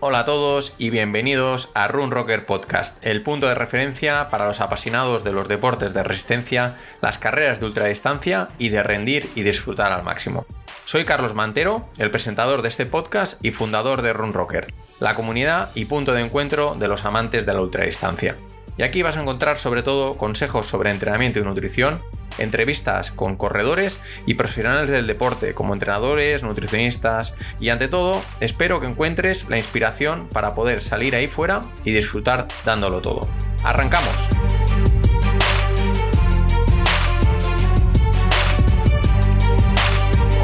Hola a todos y bienvenidos a Run Rocker Podcast, el punto de referencia para los apasionados de los deportes de resistencia, las carreras de ultradistancia y de rendir y disfrutar al máximo. Soy Carlos Mantero, el presentador de este podcast y fundador de Run Rocker, la comunidad y punto de encuentro de los amantes de la ultradistancia. Y aquí vas a encontrar sobre todo consejos sobre entrenamiento y nutrición, entrevistas con corredores y profesionales del deporte, como entrenadores, nutricionistas y ante todo, espero que encuentres la inspiración para poder salir ahí fuera y disfrutar dándolo todo. ¡Arrancamos!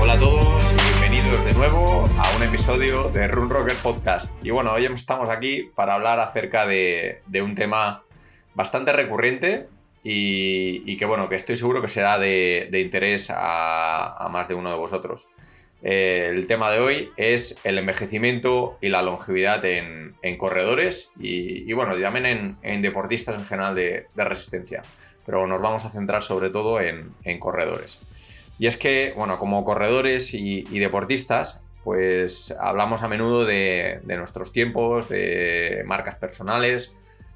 Hola a todos y bienvenidos de nuevo a un episodio de Run Rocker Podcast. Y bueno, hoy estamos aquí para hablar acerca de, de un tema bastante recurrente y, que bueno, que estoy seguro que será de, interés a, más de uno de vosotros. Eh, el tema de hoy es el envejecimiento y la longevidad en, corredores y, bueno, también en, deportistas en general de, resistencia. Pero nos vamos a centrar sobre todo en, corredores. Y es que, bueno, como corredores y, deportistas, pues hablamos a menudo de, nuestros tiempos, de marcas personales,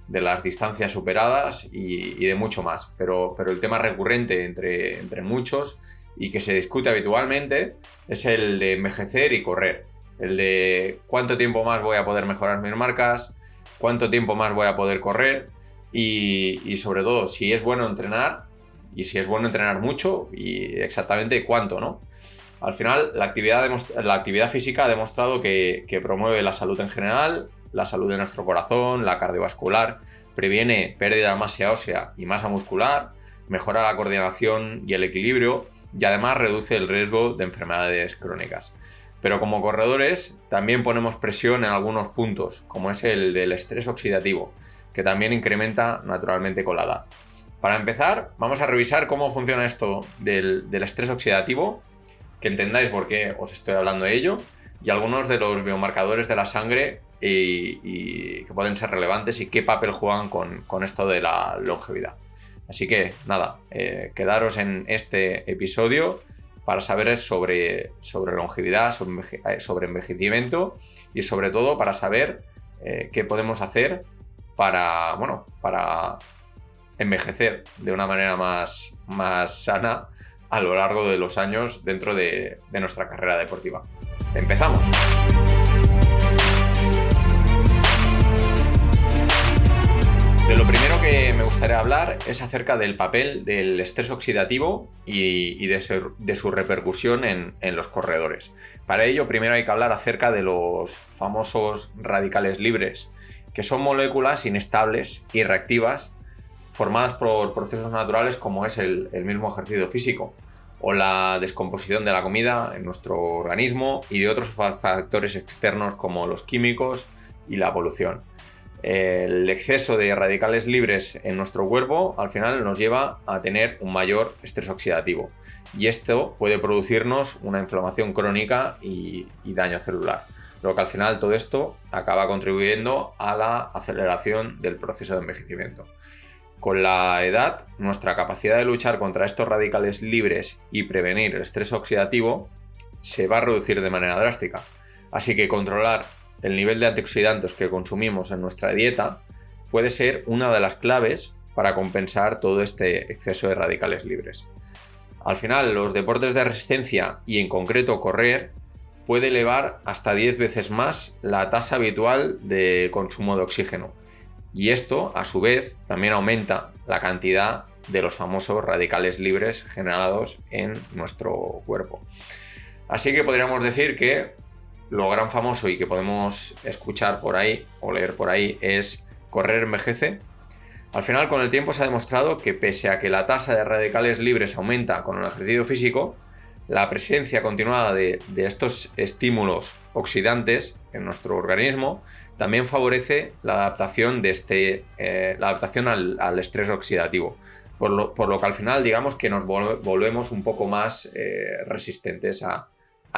de las distancias superadas y, de mucho más. Pero, pero, el tema recurrente entre, entre muchos y que se discute habitualmente es el de envejecer y correr. El de cuánto tiempo más voy a poder mejorar mis marcas, cuánto tiempo más voy a poder correr y, sobre todo si es bueno entrenar y si es bueno entrenar mucho y exactamente cuánto, ¿no? Al final, la actividad, la actividad física ha demostrado que, que promueve la salud en general, la salud de nuestro corazón, la cardiovascular, previene pérdida de masa ósea y masa muscular, mejora la coordinación y el equilibrio y además reduce el riesgo de enfermedades crónicas. Pero como corredores también ponemos presión en algunos puntos, como es el del estrés oxidativo, que también incrementa naturalmente con la edad. Para empezar, vamos a revisar cómo funciona esto del, del estrés oxidativo, que entendáis por qué os estoy hablando de ello, y algunos de los biomarcadores de la sangre y, que pueden ser relevantes y qué papel juegan con, esto de la longevidad. Así que nada, eh, quedaros en este episodio para saber sobre, sobre longevidad, eh, sobre, envejecimiento y sobre todo para saber eh, qué podemos hacer para, bueno, para envejecer de una manera más, más sana a lo largo de los años dentro de nuestra carrera deportiva. ¡Empezamos! De lo primero que me gustaría hablar es acerca del papel del estrés oxidativo y, de, su, repercusión en, los corredores. Para ello, primero hay que hablar acerca de los famosos radicales libres, que son moléculas inestables y reactivas formadas por procesos naturales como es el mismo ejercicio físico o la descomposición de la comida en nuestro organismo y de otros factores externos como los químicos y la polución el exceso de radicales libres en nuestro cuerpo al final nos lleva a tener un mayor estrés oxidativo y esto puede producirnos una inflamación crónica y, daño celular. Lo que al final todo esto acaba contribuyendo a la aceleración del proceso de envejecimiento. Con la edad, nuestra capacidad de luchar contra estos radicales libres y prevenir el estrés oxidativo se va a reducir de manera drástica. Así que controlar el nivel de antioxidantes que consumimos en nuestra dieta puede ser una de las claves para compensar todo este exceso de radicales libres. Al final, los deportes de resistencia y en concreto correr puede elevar hasta 10 veces más la tasa habitual de consumo de oxígeno. Y esto, a su vez, también aumenta la cantidad de los famosos radicales libres generados en nuestro cuerpo. Así que podríamos decir que lo gran famoso y que podemos escuchar por ahí o leer por ahí es correr envejece. Al final, con el tiempo se ha demostrado que pese a que la tasa de radicales libres aumenta con el ejercicio físico, la presencia continuada de, estos estímulos oxidantes en nuestro organismo también favorece la adaptación, de este, eh, la adaptación al, estrés oxidativo. Por lo, que al final digamos que nos volvemos un poco más eh, resistentes a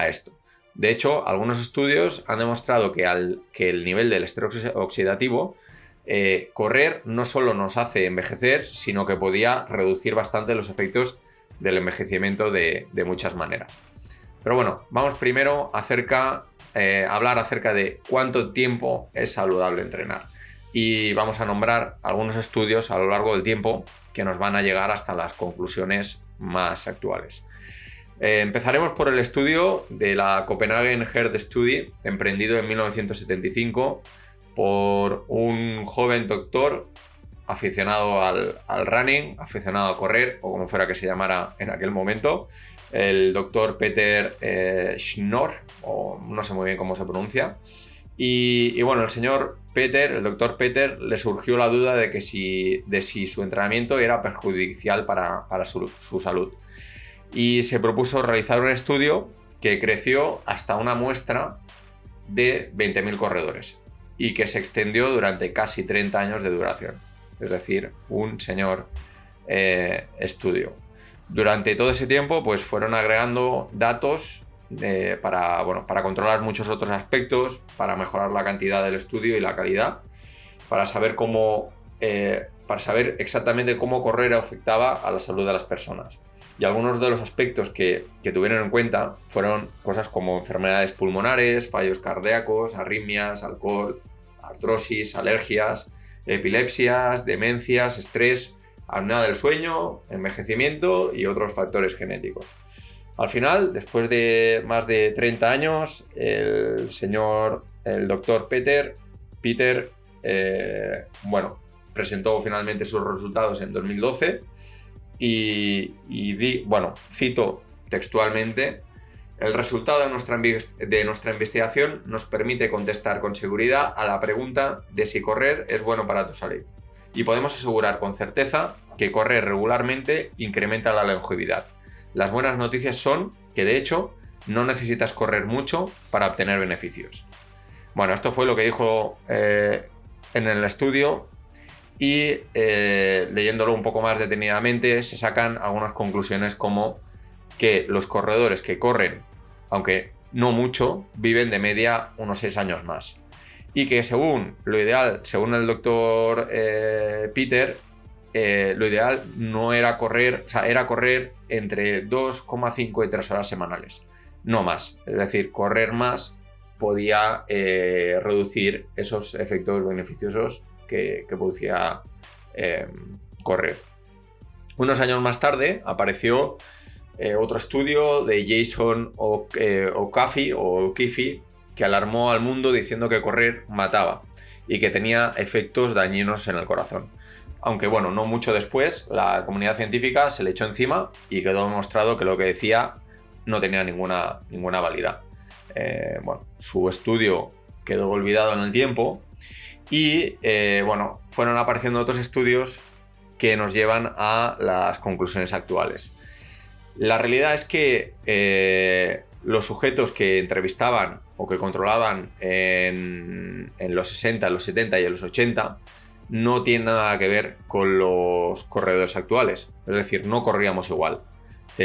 esto. De hecho, algunos estudios han demostrado que, al, que el nivel del estrés oxidativo, eh, correr no solo nos hace envejecer, sino que podía reducir bastante los efectos del envejecimiento de, muchas maneras. Pero bueno, vamos primero acerca eh, hablar acerca de cuánto tiempo es saludable entrenar. Y vamos a nombrar algunos estudios a lo largo del tiempo que nos van a llegar hasta las conclusiones más actuales. Eh, empezaremos por el estudio de la Copenhagen Heart Study, emprendido en 1975 por un joven doctor aficionado al, running, aficionado a correr, o como fuera que se llamara en aquel momento, el doctor Peter eh, Schnorr, o no sé muy bien cómo se pronuncia. Y, bueno, el señor Peter, el doctor Peter, le surgió la duda de, que si, de si su entrenamiento era perjudicial para, su, su salud. Y se propuso realizar un estudio que creció hasta una muestra de 20.000 corredores y que se extendió durante casi 30 años de duración. Es decir, un señor eh, estudio. Durante todo ese tiempo, pues fueron agregando datos eh, para, bueno, para controlar muchos otros aspectos, para mejorar la cantidad del estudio y la calidad, para saber cómo, eh, para saber exactamente cómo correr afectaba a la salud de las personas. Y algunos de los aspectos que, que tuvieron en cuenta fueron cosas como enfermedades pulmonares, fallos cardíacos, arritmias, alcohol, artrosis, alergias, epilepsias, demencias, estrés, apnea del sueño, envejecimiento y otros factores genéticos. Al final, después de más de 30 años, el señor, el doctor Peter, Peter, eh, bueno, presentó finalmente sus resultados en 2012 y, di, bueno, cito textualmente, el resultado de nuestra, de nuestra, investigación nos permite contestar con seguridad a la pregunta de si correr es bueno para tu salud. Y podemos asegurar con certeza que correr regularmente incrementa la longevidad. Las buenas noticias son que de hecho no necesitas correr mucho para obtener beneficios. Bueno, esto fue lo que dijo eh, en el estudio y eh, leyéndolo un poco más detenidamente se sacan algunas conclusiones como que los corredores que corren aunque no mucho, viven de media unos 6 años más. Y que según lo ideal, según el doctor eh, Peter, eh, lo ideal no era correr, era correr entre 2,5 y 3 horas semanales, no más. Es decir, correr más podía reducir esos efectos beneficiosos que, que producía correr. Unos años más tarde apareció eh, otro estudio de Jason eh, O'Caffey o que alarmó al mundo diciendo que correr mataba y que tenía efectos dañinos en el corazón. Aunque bueno, no mucho después, la comunidad científica se le echó encima y quedó demostrado que lo que decía no tenía ninguna, ninguna validad. Eh, bueno, su estudio quedó olvidado en el tiempo y bueno, fueron apareciendo otros estudios que nos llevan a las conclusiones actuales. La realidad es que eh, los sujetos que entrevistaban o que controlaban en, los 60, los 70 y en los 80 no tienen nada que ver con los corredores actuales. Es decir, no corríamos igual.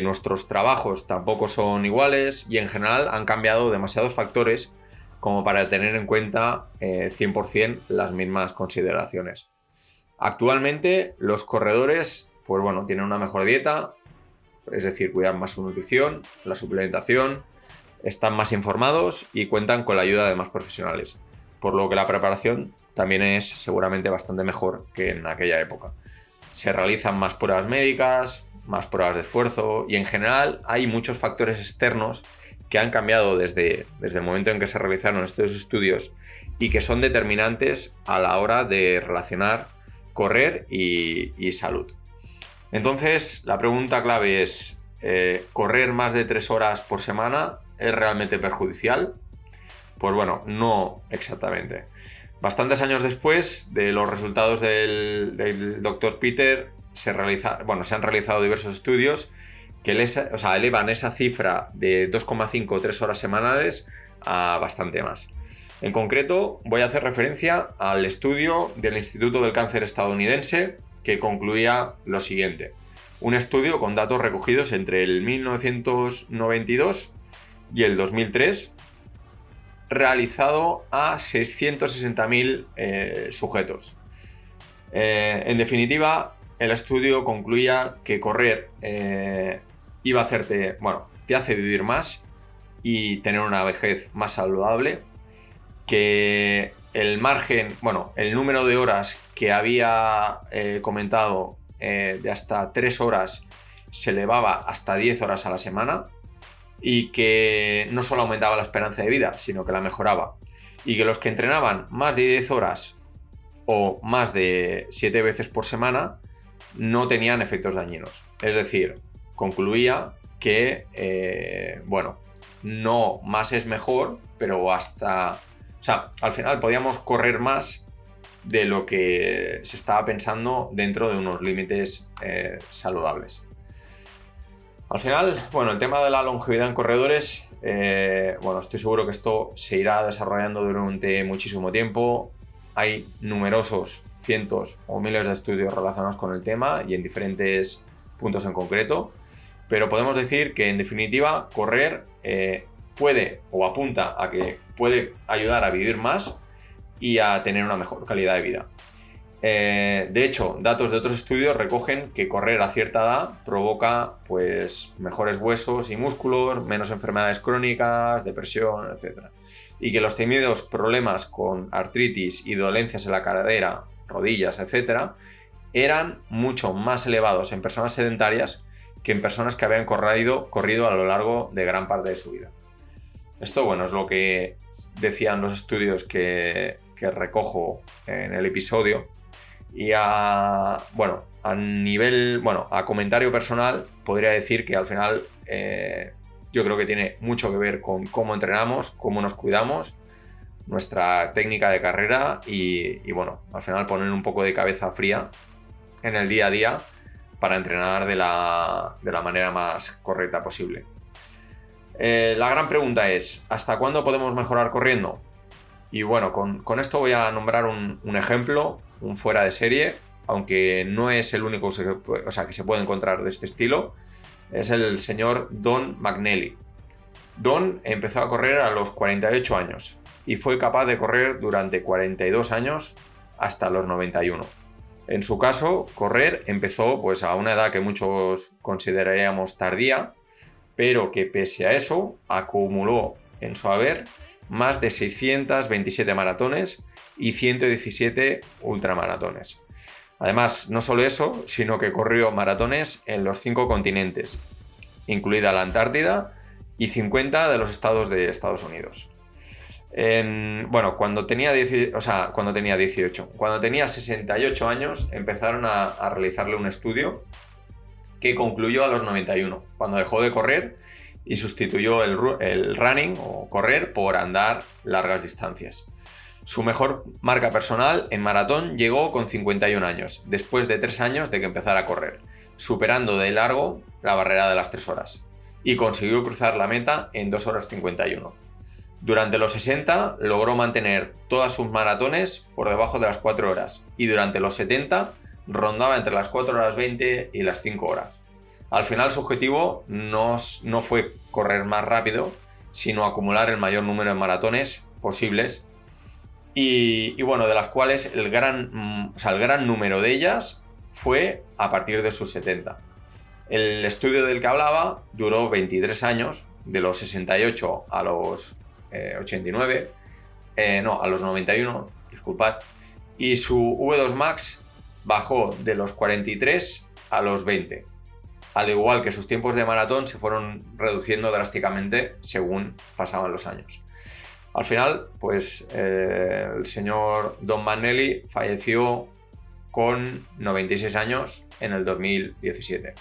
nuestros trabajos tampoco son iguales y en general han cambiado demasiados factores como para tener en cuenta 100% eh, las mismas consideraciones. Actualmente los corredores, pues bueno, tienen una mejor dieta, es decir, cuidan más su nutrición, la suplementación, están más informados y cuentan con la ayuda de más profesionales, por lo que la preparación también es seguramente bastante mejor que en aquella época. Se realizan más pruebas médicas, más pruebas de esfuerzo y en general hay muchos factores externos que han cambiado desde, desde el momento en que se realizaron estos estudios y que son determinantes a la hora de relacionar correr y salud. Entonces, la pregunta clave es, eh, ¿correr más de tres horas por semana es realmente perjudicial? Pues bueno, no exactamente. Bastantes años después de los resultados del, del Dr. Peter, se, bueno, se han realizado diversos estudios que elevan esa cifra de 2,5 o 3 horas semanales a bastante más. En concreto, voy a hacer referencia al estudio del Instituto del Cáncer estadounidense que concluía lo siguiente. Un estudio con datos recogidos entre el 1992 y el 2003, realizado a 660.000 eh, sujetos. Eh, en definitiva, el estudio concluía que correr eh, iba a hacerte, bueno, te hace vivir más y tener una vejez más saludable, que el margen, bueno, el número de horas que había eh, comentado eh, de hasta 3 horas se elevaba hasta 10 horas a la semana y que no solo aumentaba la esperanza de vida, sino que la mejoraba. Y que los que entrenaban más de 10 horas o más de 7 veces por semana no tenían efectos dañinos. Es decir, concluía que, eh, bueno, no más es mejor, pero hasta... O sea, al final podíamos correr más de lo que se estaba pensando dentro de unos límites eh, saludables. Al final, bueno, el tema de la longevidad en corredores, eh, bueno, estoy seguro que esto se irá desarrollando durante muchísimo tiempo. Hay numerosos, cientos o miles de estudios relacionados con el tema y en diferentes puntos en concreto. Pero podemos decir que en definitiva correr eh, puede o apunta a que puede ayudar a vivir más y a tener una mejor calidad de vida. Eh, de hecho, datos de otros estudios recogen que correr a cierta edad provoca pues, mejores huesos y músculos, menos enfermedades crónicas, depresión, etc. Y que los temidos problemas con artritis y dolencias en la cadera, rodillas, etc., eran mucho más elevados en personas sedentarias que en personas que habían corrido, corrido a lo largo de gran parte de su vida. Esto, bueno, es lo que decían los estudios que, que recojo en el episodio y a, bueno, a nivel, bueno, a comentario personal, podría decir que al final eh, yo creo que tiene mucho que ver con cómo entrenamos, cómo nos cuidamos, nuestra técnica de carrera y, bueno, al final poner un poco de cabeza fría en el día a día para entrenar de la, manera más correcta posible. Eh, la gran pregunta es, ¿hasta cuándo podemos mejorar corriendo? Y bueno, con, esto voy a nombrar un, un ejemplo un fuera de serie, aunque no es el único o sea, que se puede encontrar de este estilo, es el señor Don McNally. Don empezó a correr a los 48 años y fue capaz de correr durante 42 años hasta los 91. En su caso, correr empezó pues a una edad que muchos consideraríamos tardía, pero que pese a eso acumuló en su haber más de 627 maratones y 117 ultramaratones. Además, no solo eso, sino que corrió maratones en los cinco continentes, incluida la Antártida y 50 de los estados de Estados Unidos. Bueno, cuando tenía, o sea, cuando tenía 18, cuando tenía 68 años, empezaron a, realizarle un estudio que concluyó a los 91, cuando dejó de correr y sustituyó el running o correr por andar largas distancias. Su mejor marca personal en maratón llegó con 51 años, después de 3 años de que empezara a correr, superando de largo la barrera de las 3 horas, y consiguió cruzar la meta en 2 horas 51. Durante los 60 logró mantener todas sus maratones por debajo de las 4 horas, y durante los 70 rondaba entre las 4 horas 20 y las 5 horas. Al final su objetivo no, no fue correr más rápido, sino acumular el mayor número de maratones posibles y, bueno, de las cuales el gran, mm, el gran número de ellas fue a partir de sus 70. El estudio del que hablaba duró 23 años, de los 68 a los 89, eh, eh, no, a los 91, disculpad, y su V2 Max bajó de los 43 a los 20. Al igual que sus tiempos de maratón se fueron reduciendo drásticamente según pasaban los años. Al final, pues eh, el señor Don Manelli falleció con 96 años en el 2017.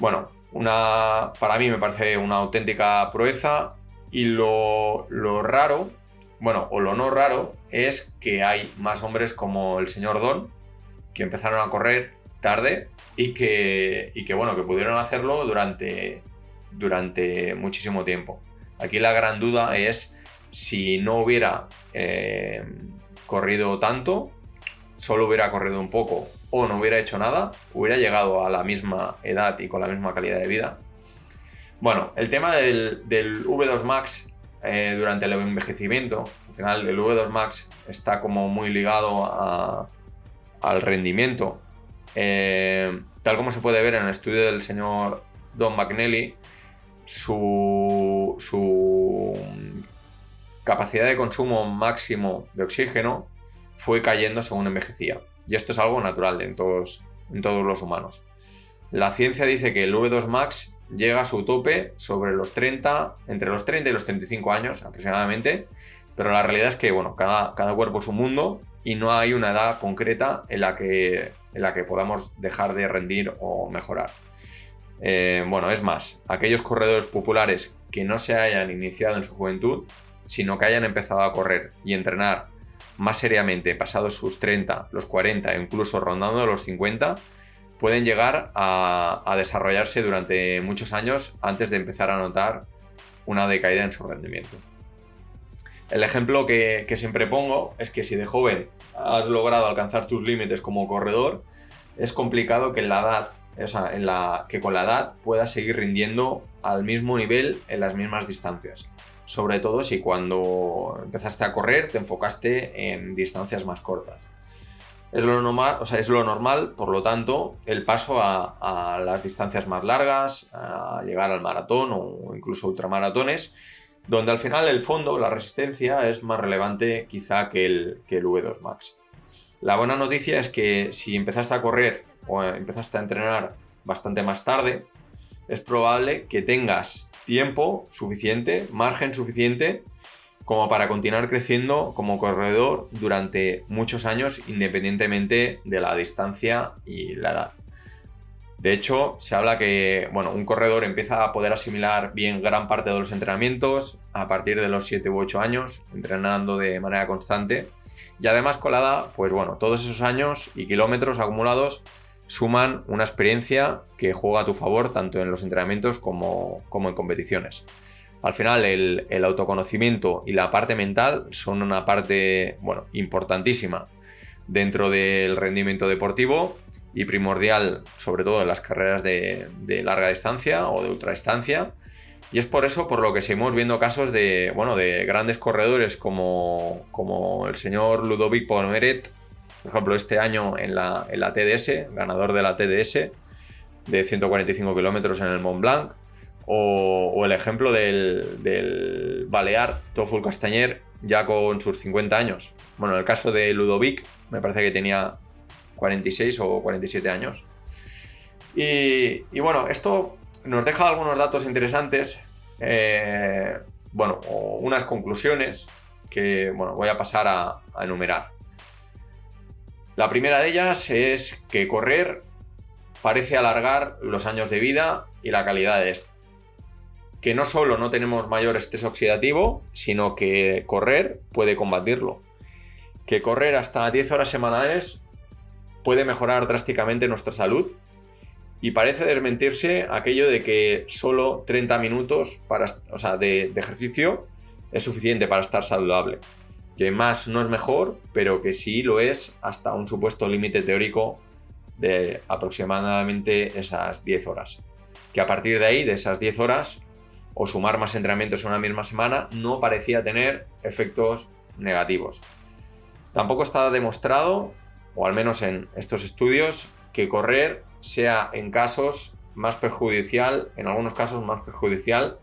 Bueno, una, para mí me parece una auténtica proeza y lo, raro, bueno, o lo no raro, es que hay más hombres como el señor Don que empezaron a correr tarde y que, y que bueno, que pudieron hacerlo durante, durante muchísimo tiempo. Aquí la gran duda es si no hubiera eh, corrido tanto, solo hubiera corrido un poco o no hubiera hecho nada, hubiera llegado a la misma edad y con la misma calidad de vida. Bueno, el tema del, V2 Max eh, durante el envejecimiento, al final el V2 Max está como muy ligado al rendimiento. Eh, tal como se puede ver en el estudio del señor Don McNally, su, su capacidad de consumo máximo de oxígeno fue cayendo según envejecía. Y esto es algo natural en todos, en todos los humanos. La ciencia dice que el V2 Max llega a su tope sobre los 30, entre los 30 y los 35 años aproximadamente, pero la realidad es que, bueno, cada, cada cuerpo es un mundo y no hay una edad concreta en la que, en la que podamos dejar de rendir o mejorar. Eh, bueno, es más, aquellos corredores populares que no se hayan iniciado en su juventud, sino que hayan empezado a correr y entrenar más seriamente pasados sus 30, los 40 e incluso rondando los 50, pueden llegar a, desarrollarse durante muchos años antes de empezar a notar una decaída en su rendimiento. El ejemplo que, siempre pongo es que si de joven has logrado alcanzar tus límites como corredor, es complicado que la edad, que con la edad puedas seguir rindiendo al mismo nivel en las mismas distancias. Sobre todo si cuando empezaste a correr te enfocaste en distancias más cortas. Es lo normal, o sea, es lo normal, por lo tanto, el paso a, las distancias más largas, a llegar al maratón o incluso ultramaratones, donde al final el fondo, la resistencia, es más relevante quizá que el, que el V2 Max. La buena noticia es que si empezaste a correr o empezaste a entrenar bastante más tarde, es probable que tengas tiempo suficiente, margen suficiente como para continuar creciendo como corredor durante muchos años independientemente de la distancia y la edad. De hecho, se habla que bueno, un corredor empieza a poder asimilar bien gran parte de los entrenamientos a partir de los 7 u 8 años, entrenando de manera constante. Y además con la edad, pues bueno, todos esos años y kilómetros acumulados suman una experiencia que juega a tu favor tanto en los entrenamientos como, como en competiciones. Al final el, autoconocimiento y la parte mental son una parte bueno, importantísima dentro del rendimiento deportivo y primordial sobre todo en las carreras de, larga distancia o de ultra distancia. Y es por eso por lo que seguimos viendo casos de, bueno, de grandes corredores como, como el señor Ludovic Pomeret, por alejo este año en la, en la TDS, ganador de la TDS de 145 kilómetros en el Mont Blanc, o, el ejemplo del, Balear Toful Castañer ya con sus 50 años. Bueno, en el caso de Ludovic, me parece que tenía 46 o 47 años. Y, bueno, esto nos deja algunos datos interesantes. Eh, bueno, unas conclusiones que bueno, voy a pasar a, a enumerar. La primera de ellas es que correr parece alargar los años de vida y la calidad de este que no solo no tenemos mayor estrés oxidativo, sino que correr puede combatirlo. Que correr hasta 10 horas semanales puede mejorar drásticamente nuestra salud y parece desmentirse aquello de que solo 30 minutos para, de, de ejercicio es suficiente para estar saludable. Que más no es mejor, pero que sí lo es hasta un supuesto límite teórico de aproximadamente esas 10 horas. Que a partir de ahí, de esas 10 horas, o sumar más entrenamientos en una misma semana no parecía tener efectos negativos. Tampoco está demostrado, o al menos en estos estudios, que correr sea en casos más perjudicial, en algunos casos más perjudicial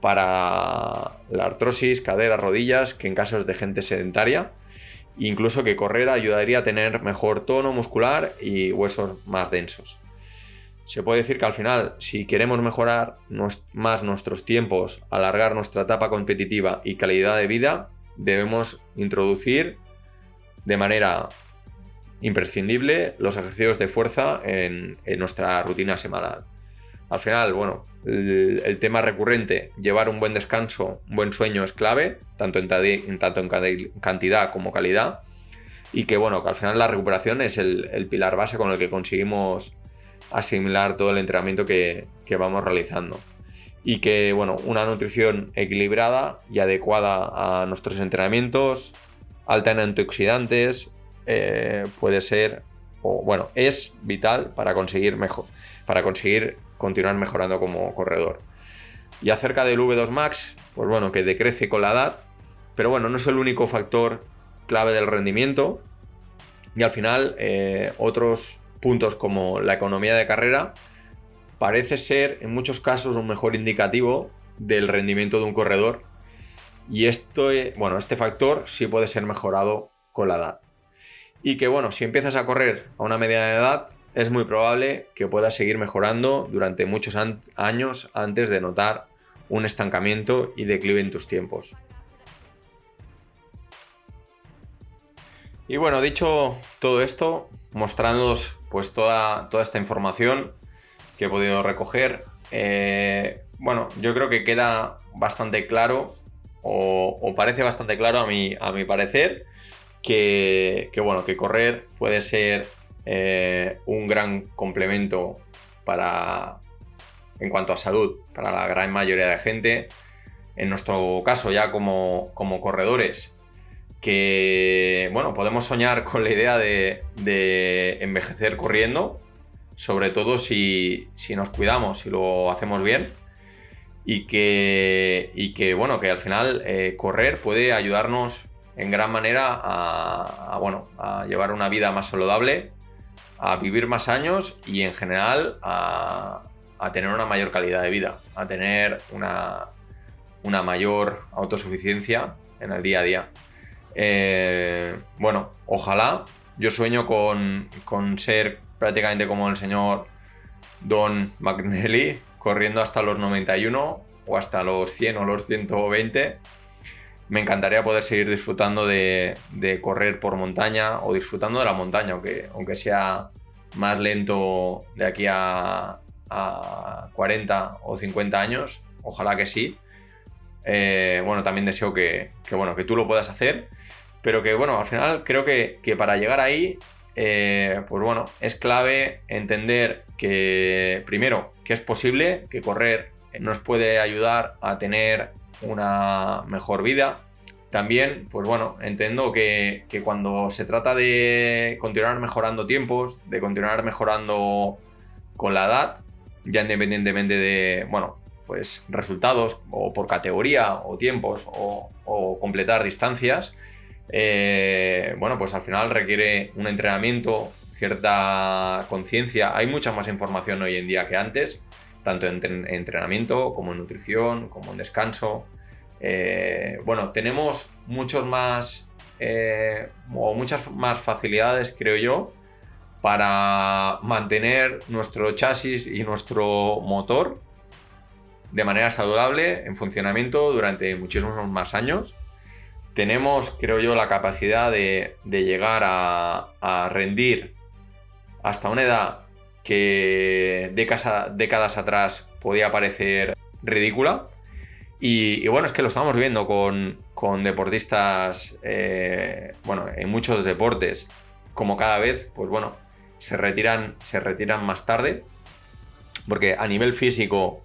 para la artrosis, cadera, rodillas, que en casos de gente sedentaria. Incluso que correr ayudaría a tener mejor tono muscular y huesos más densos se puede decir que al final, si queremos mejorar más nuestros tiempos, alargar nuestra etapa competitiva y calidad de vida, debemos introducir de manera imprescindible los ejercicios de fuerza en, nuestra rutina semanal. Al final, bueno, el, tema recurrente, llevar un buen descanso, un buen sueño es clave, tanto en, tanto en cantidad como calidad, y que bueno, que al final la recuperación es el pilar base con el que conseguimos asimilar todo el entrenamiento que, vamos realizando. Y que, bueno, una nutrición equilibrada y adecuada a nuestros entrenamientos, alta en antioxidantes, eh, puede ser, o bueno, es vital para conseguir, mejor, para conseguir continuar mejorando como corredor. Y acerca del V2 Max, pues bueno, que decrece con la edad, pero bueno, no es el único factor clave del rendimiento. Y al final, eh, otros puntos como la economía de carrera parece ser en muchos casos un mejor indicativo del rendimiento de un corredor. Y esto, eh, bueno, este factor sí puede ser mejorado con la edad. Y que bueno, si empiezas a correr a una mediana edad, es muy probable que puedas seguir mejorando durante muchos años antes de notar un estancamiento y declive en tus tiempos. Y bueno, dicho todo esto, mostrándoos pues toda, toda esta información que he podido recoger, eh, bueno, yo creo que queda bastante claro, o, parece bastante claro a mi, a mi parecer, que, bueno, que correr puede ser eh, un gran complemento para, en cuanto a salud, para la gran mayoría de gente. En nuestro caso, ya como, como corredores, que, bueno, podemos soñar con la idea de, envejecer corriendo, sobre todo si, nos cuidamos, si lo hacemos bien. Y que, y que bueno, que al final eh, correr puede ayudarnos en gran manera a, bueno, a llevar una vida más saludable, a vivir más años y en general a, tener una mayor calidad de vida, a tener una, una mayor autosuficiencia en el día a día. Eh, bueno, ojalá. Yo sueño con, ser prácticamente como el señor Don McNally, corriendo hasta los 91 o hasta los 100 o los 120. Me encantaría poder seguir disfrutando de, correr por montaña o disfrutando de la montaña, aunque, aunque sea más lento de aquí a, 40 o 50 años. Ojalá que sí. Eh, bueno, también deseo que, bueno, que tú lo puedas hacer pero que bueno, al final creo que, para llegar ahí, eh, pues bueno, es clave entender que primero, que es posible, que correr nos puede ayudar a tener una mejor vida. También, pues bueno, entiendo que, que cuando se trata de continuar mejorando tiempos, de continuar mejorando con la edad, ya independientemente de, bueno, pues resultados o por categoría o tiempos o, completar distancias, eh, bueno, pues al final requiere un entrenamiento, cierta conciencia. Hay mucha más información hoy en día que antes, tanto en entrenamiento como en nutrición, como en descanso. Eh, bueno, tenemos muchos más eh, o muchas más facilidades, creo yo, para mantener nuestro chasis y nuestro motor de manera saludable en funcionamiento durante muchísimos más años tenemos, creo yo, la capacidad de, llegar a, rendir hasta una edad que décadas, atrás podía parecer ridícula. Y, bueno, es que lo estamos viendo con, deportistas, eh, bueno, en muchos deportes, como cada vez, pues bueno, se retiran, se retiran más tarde, porque a nivel físico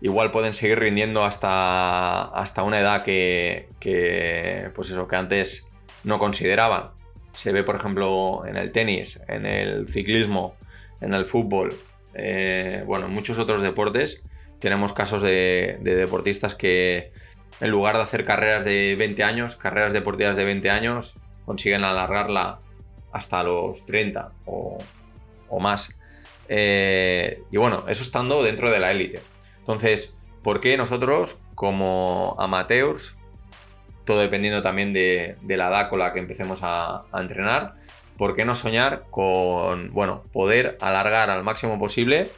igual pueden seguir rindiendo hasta, hasta una edad que, pues eso, que antes no consideraban. Se ve, por ejemplo, en el tenis, en el ciclismo, en el fútbol, eh, bueno, en muchos otros deportes tenemos casos de, deportistas que en lugar de hacer carreras de 20 años, carreras deportivas de 20 años, consiguen alargarla hasta los 30 o, más. Eh, y bueno, eso estando dentro de la élite. Entonces, ¿por qué nosotros, como amateurs, todo dependiendo también de, la edad con la que empecemos a, entrenar, ¿por qué no soñar con, bueno, poder alargar al máximo posible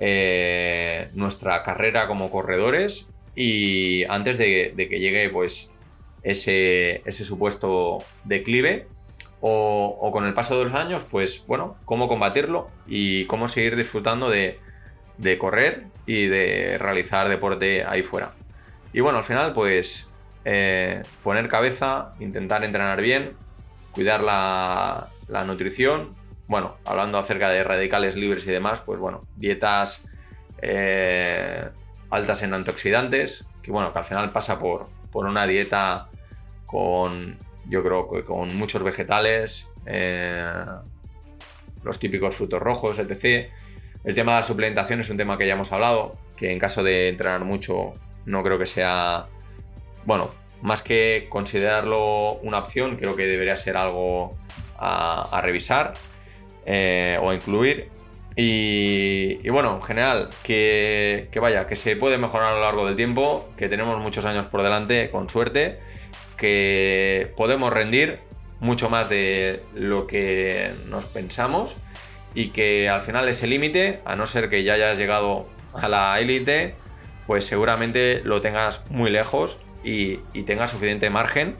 eh, nuestra carrera como corredores y antes de, que llegue pues ese, supuesto declive o, o, con el paso de los años pues bueno cómo combatirlo y cómo seguir disfrutando de, de correr y de realizar deporte ahí fuera. Y bueno, al final pues eh, poner cabeza, intentar entrenar bien, cuidar la, nutrición. Bueno, hablando acerca de radicales libres y demás, pues bueno, dietas eh, altas en antioxidantes, que bueno, que al final pasa por, por una dieta con, yo creo con muchos vegetales, eh, los típicos frutos rojos, etc. El tema de la suplementación es un tema que ya hemos hablado, que en caso de entrenar mucho no creo que sea, bueno, más que considerarlo una opción, creo que debería ser algo a, revisar eh, o incluir. Y, bueno, en general, que, que, vaya, que se puede mejorar a lo largo del tiempo, que tenemos muchos años por delante, con suerte, que podemos rendir mucho más de lo que nos pensamos y que al final ese límite, a no ser que ya hayas llegado a la élite, pues seguramente lo tengas muy lejos y, tengas suficiente margen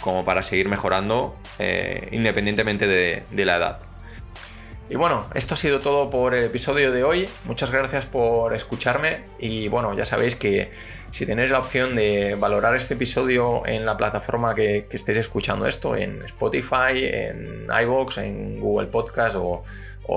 como para seguir mejorando eh, independientemente de, de la edad. Y bueno, esto ha sido todo por el episodio de hoy. Muchas gracias por escucharme y bueno, ya sabéis que si tenéis la opción de valorar este episodio en la plataforma que, estéis escuchando esto, en Spotify, en iVoox, en Google Podcast o,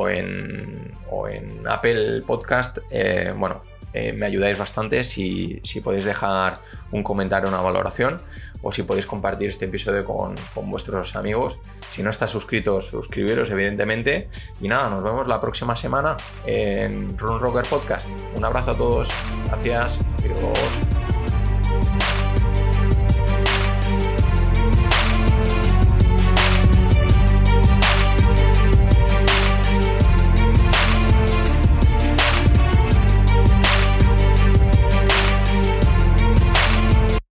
en, en, Apple Podcast, eh, bueno, eh, me ayudáis bastante si, si, podéis dejar un comentario, una valoración o si podéis compartir este episodio con, con vuestros amigos. Si no estáis suscritos, suscribiros evidentemente. Y nada, nos vemos la próxima semana en Run Rocker Podcast. Un abrazo a todos. Gracias. Adiós.